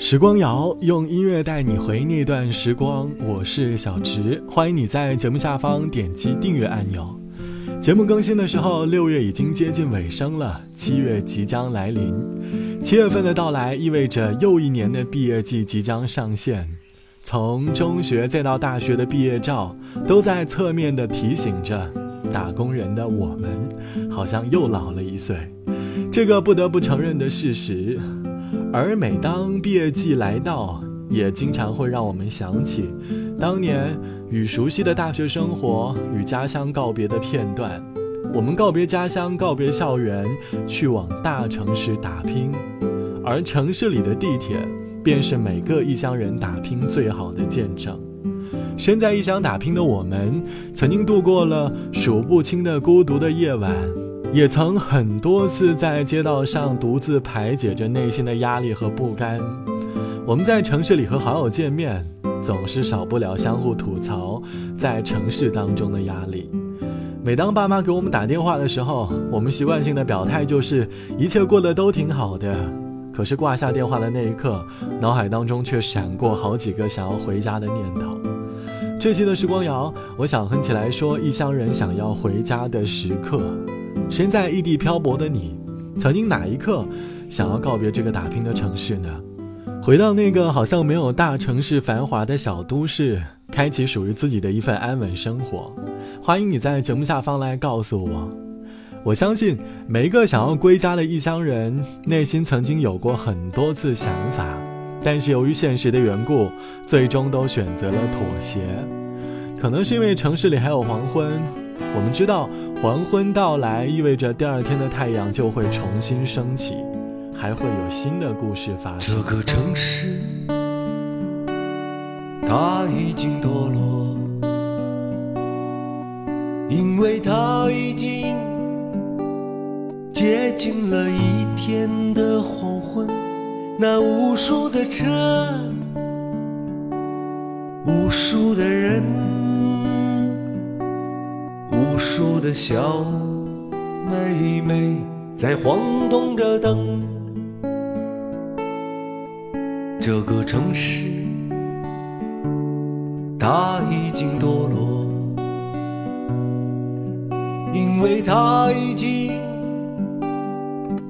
时光谣用音乐带你回那段时光，我是小植，欢迎你在节目下方点击订阅按钮。节目更新的时候，六月已经接近尾声了，七月即将来临。七月份的到来意味着又一年的毕业季即将上线，从中学再到大学的毕业照，都在侧面的提醒着打工人的我们，好像又老了一岁。这个不得不承认的事实。而每当毕业季来到，也经常会让我们想起当年与熟悉的大学生活、与家乡告别的片段。我们告别家乡，告别校园，去往大城市打拼，而城市里的地铁，便是每个异乡人打拼最好的见证。身在异乡打拼的我们，曾经度过了数不清的孤独的夜晚。也曾很多次在街道上独自排解着内心的压力和不甘。我们在城市里和好友见面，总是少不了相互吐槽在城市当中的压力。每当爸妈给我们打电话的时候，我们习惯性的表态就是一切过得都挺好的。可是挂下电话的那一刻，脑海当中却闪过好几个想要回家的念头。这期的时光谣，我想哼起来说异乡人想要回家的时刻。身在异地漂泊的你，曾经哪一刻想要告别这个打拼的城市呢？回到那个好像没有大城市繁华的小都市，开启属于自己的一份安稳生活。欢迎你在节目下方来告诉我。我相信每一个想要归家的异乡人，内心曾经有过很多次想法，但是由于现实的缘故，最终都选择了妥协。可能是因为城市里还有黄昏。我们知道，黄昏到来意味着第二天的太阳就会重新升起，还会有新的故事发生。这个城市，它已经堕落，因为它已经接近了一天的黄昏。那无数的车，无数的人。无数的小妹妹在晃动着灯，这个城市它已经堕落，因为它已经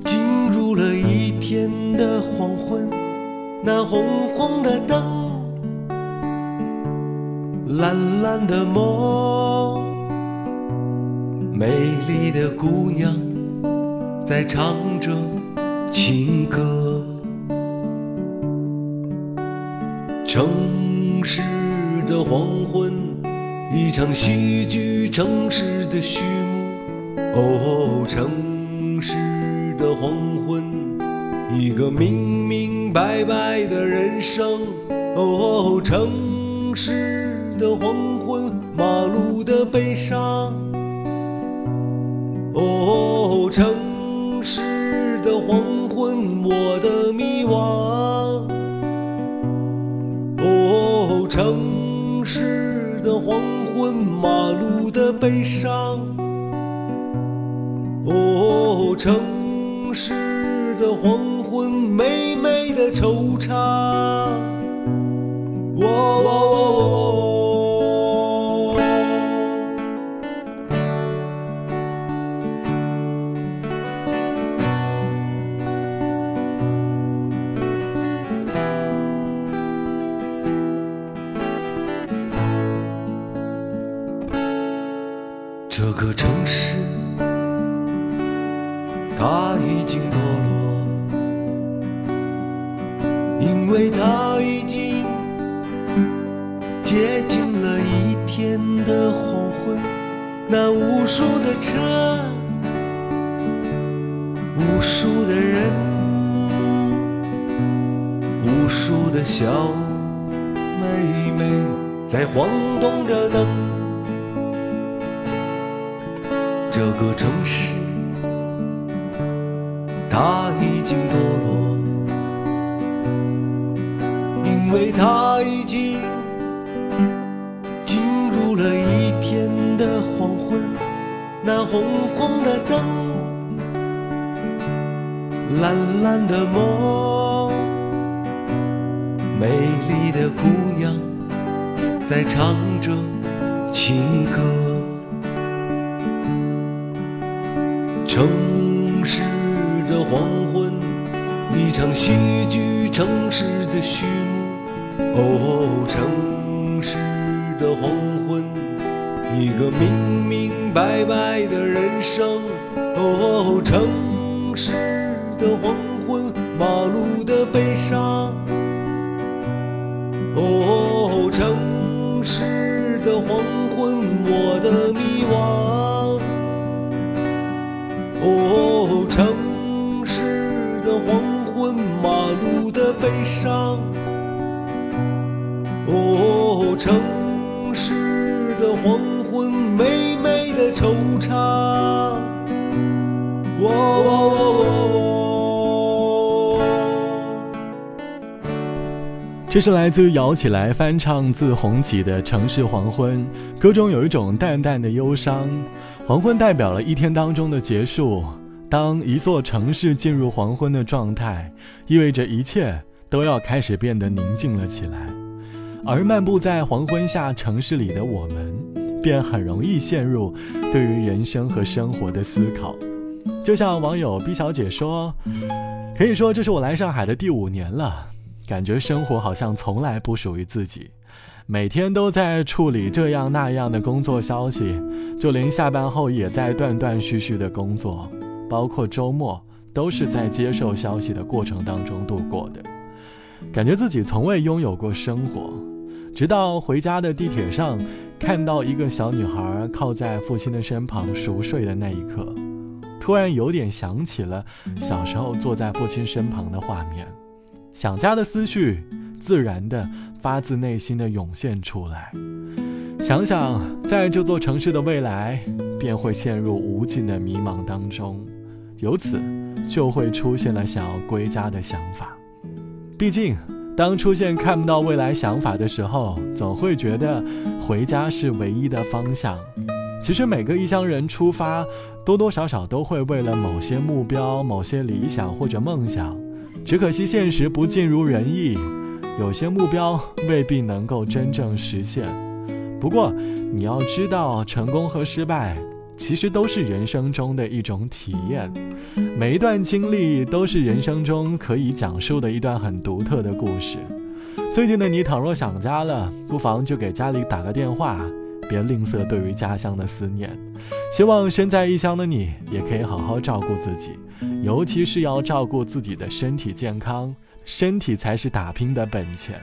进入了一天的黄昏，那红红的灯，蓝蓝的梦。美丽的姑娘在唱着情歌，城市的黄昏，一场戏剧，城市的序幕。哦，城市的黄昏，一个明明白白的人生。哦，城市的黄昏，马路的悲伤。哦，城市的黄昏，我的迷惘。哦，城市的黄昏，马路的悲伤。哦，城市的黄昏，美美的惆怅。哦。个城市，它已经堕落，因为它已经接近了一天的黄昏。那无数的车，无数的人，无数的小妹妹在晃动着灯。这个城市，它已经堕落，因为它已经进入了一天的黄昏。那红红的灯，蓝蓝的梦，美丽的姑娘在唱着情歌。城市的黄昏，一场戏剧，城市的序幕。哦，城市的黄昏，一个明明白白的人生。哦，城市的黄昏，马路的悲伤。哦，城市的黄昏，马路的悲伤。哦，城市的黄昏，美美的惆怅。哦这是来自于摇起来翻唱自红旗的《城市黄昏》，歌中有一种淡淡的忧伤。黄昏代表了一天当中的结束，当一座城市进入黄昏的状态，意味着一切都要开始变得宁静了起来。而漫步在黄昏下城市里的我们，便很容易陷入对于人生和生活的思考。就像网友 B 小姐说：“可以说这是我来上海的第五年了。”感觉生活好像从来不属于自己，每天都在处理这样那样的工作消息，就连下班后也在断断续续的工作，包括周末都是在接受消息的过程当中度过的。感觉自己从未拥有过生活，直到回家的地铁上看到一个小女孩靠在父亲的身旁熟睡的那一刻，突然有点想起了小时候坐在父亲身旁的画面。想家的思绪，自然的发自内心的涌现出来。想想在这座城市的未来，便会陷入无尽的迷茫当中，由此就会出现了想要归家的想法。毕竟，当出现看不到未来想法的时候，总会觉得回家是唯一的方向。其实每个异乡人出发，多多少少都会为了某些目标、某些理想或者梦想。只可惜现实不尽如人意，有些目标未必能够真正实现。不过，你要知道，成功和失败其实都是人生中的一种体验，每一段经历都是人生中可以讲述的一段很独特的故事。最近的你，倘若想家了，不妨就给家里打个电话。别吝啬对于家乡的思念，希望身在异乡的你也可以好好照顾自己，尤其是要照顾自己的身体健康，身体才是打拼的本钱。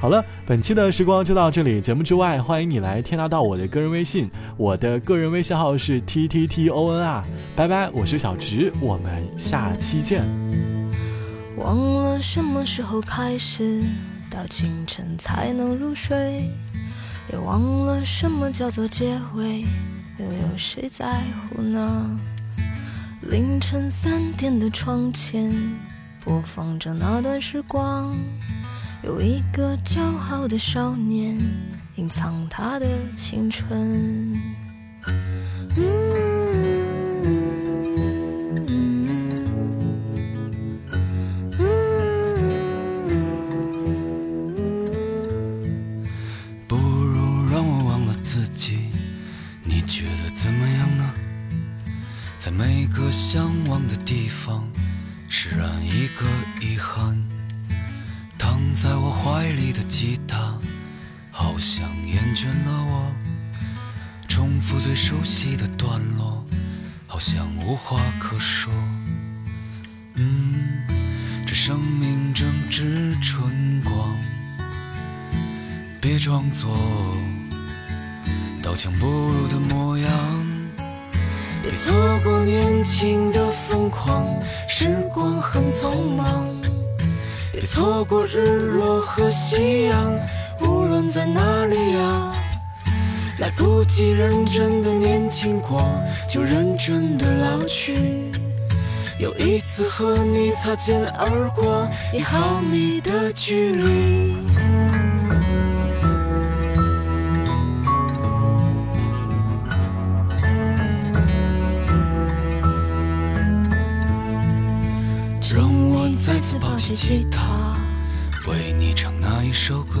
好了，本期的时光就到这里，节目之外，欢迎你来添加到我的个人微信，我的个人微信号是 t t t o n r，拜拜，我是小直，我们下期见。忘了什么时候开始，到清晨才能入睡。也忘了什么叫做结尾，又有谁在乎呢？凌晨三点的窗前，播放着那段时光，有一个骄傲的少年，隐藏他的青春。好像厌倦了我。重复最熟悉的段落，好像无话可说。嗯，这生命正值春光，别装作刀枪不入的模样。别错过年轻的疯狂，时光很匆忙。别错过日落和夕阳，在哪里呀。来不及认真的年轻过，就认真的老去。有一次和你擦肩而过，一毫米的距离。让我再次抱起吉他，为你唱那一首歌，